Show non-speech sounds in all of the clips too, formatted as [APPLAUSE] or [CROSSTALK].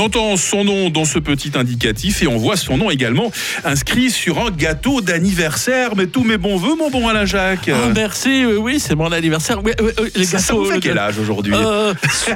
On entend son nom dans ce petit indicatif et on voit son nom également inscrit sur un gâteau d'anniversaire. Mais tous mes bons voeux, mon bon Alain Jacques. Ah, merci, oui, oui, c'est mon anniversaire. Oui, oui, oui, les ça, ça gâteaux, vous fait le- quel âge aujourd'hui Euh, so-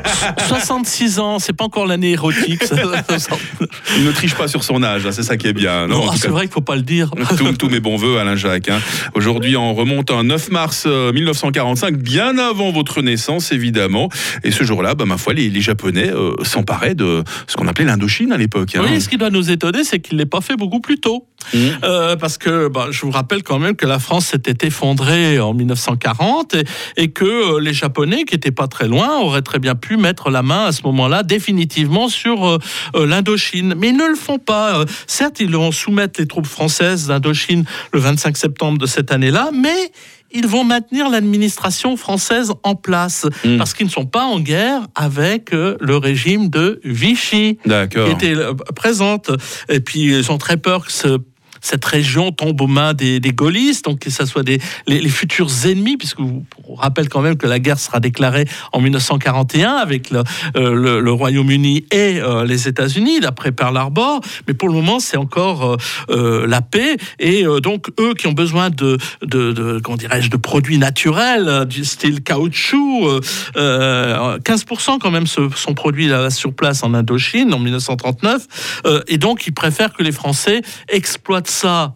66 ans, c'est pas encore l'année érotique. ça. [LAUGHS] Il ne triche pas sur son âge, hein, c'est ça qui est bien. non, Non, c'est vrai qu'il faut pas le dire. tous, mes bons voeux, Alain Jacques. hein. Aujourd'hui, on remonte un 9 mars euh, 1945, bien avant votre naissance, évidemment. Et ce jour-là, bah, ma foi, les, les Japonais euh, s'emparaient de ce qu'on appelait l'Indochine à l'époque. hein. Oui, ce qui doit nous étonner, c'est qu'il ne l'ait pas fait beaucoup plus tôt. Mmh. Euh, parce que bah, je vous rappelle quand même que la France s'était effondrée en 1940 et, et que euh, les Japonais, qui n'étaient pas très loin, auraient très bien pu mettre la main à ce moment-là définitivement sur euh, l'Indochine. Mais ils ne le font pas. Certes, ils vont soumettre les troupes françaises d'Indochine le 25 septembre de cette année-là, mais ils vont maintenir l'administration française en place Mm. parce qu'ils ne sont pas en guerre avec euh, le régime de Vichy qui était euh, présente. Et puis, ils ont très peur que ce- cette région tombe aux mains des, gaullistes, donc que ce soit des, les, futurs ennemis, puisque vous, rappelle quand même que la guerre sera déclarée en 1941 avec le, euh, le- Royaume-Uni et euh, les États-Unis, d'après Pearl Harbor. Mais pour le moment, c'est encore euh, la paix. Et donc, eux qui ont besoin de, de, de dirais-je, de produits naturels, du style caoutchouc, euh, euh, 15% quand même sont produits là, sur place en Indochine en 1939. Euh, et donc, ils préfèrent que les Français exploitent ça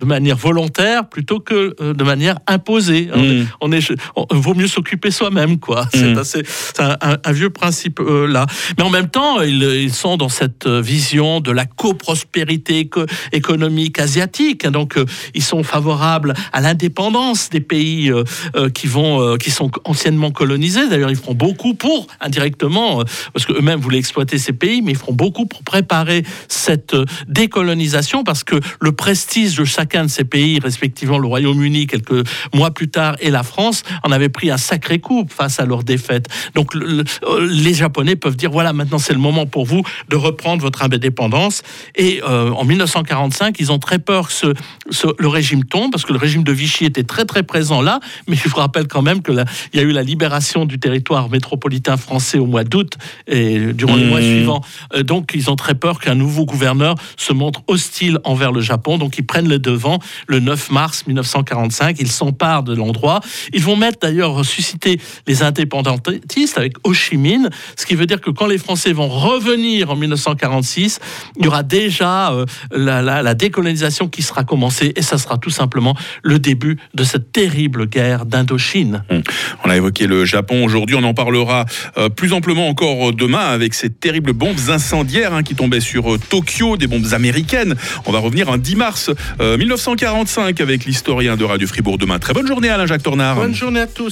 de manière volontaire plutôt que euh, de manière imposée. On Mm. est- On est, on- vaut mieux s'occuper soi-même, quoi. C'est Mm. assez, c'est un, un- un vieux principe euh, là. Mais en même temps, ils, ils sont dans cette euh, vision de la coprospérité éco- économique asiatique. Donc, euh, ils sont favorables à l'indépendance des pays euh, qui vont, qui sont anciennement colonisés. D'ailleurs, ils feront beaucoup pour indirectement, parce que eux-mêmes voulaient exploiter ces pays, mais ils feront beaucoup pour préparer cette décolonisation, parce que le prestige de chacun de ces pays, respectivement le Royaume-Uni quelques mois plus tard et la France, en avait pris un sacré coup face à leur défaite. Donc le- le- euh, les Japonais peuvent dire voilà maintenant c'est le moment pour vous de reprendre votre indépendance. Et euh, en 1945 ils ont très peur que ce, ce- le régime tombe parce que le régime de Vichy était très très présent là. Mais je vous rappelle quand même que la- il y a eu la libération du territoire métropolitain français au mois d'août et durant les Mmh. mois suivants. Euh, donc ils ont très peur qu'un nouveau gouverneur se montre hostile envers le Japon. Donc ils prennent le devant le 9 mars 1945. Ils s'emparent de l'endroit. Ils vont mettre d'ailleurs susciter les indépendantistes avec Ho Chi Minh, ce qui veut dire que quand les Français vont revenir en 1946, il y aura déjà euh, la, décolonisation qui sera commencée et ça sera tout simplement le début de cette terrible guerre d'Indochine. On a évoqué le Japon aujourd'hui, on en parlera euh, plus amplement encore euh, demain avec ces terribles bombes incendiaires hein, qui tombaient sur Tokyo, des bombes américaines. On va revenir un 10 mars 1945 avec l'historien de Radio Fribourg demain. Très bonne journée Alain Jacques Tornard. Bonne journée à tous.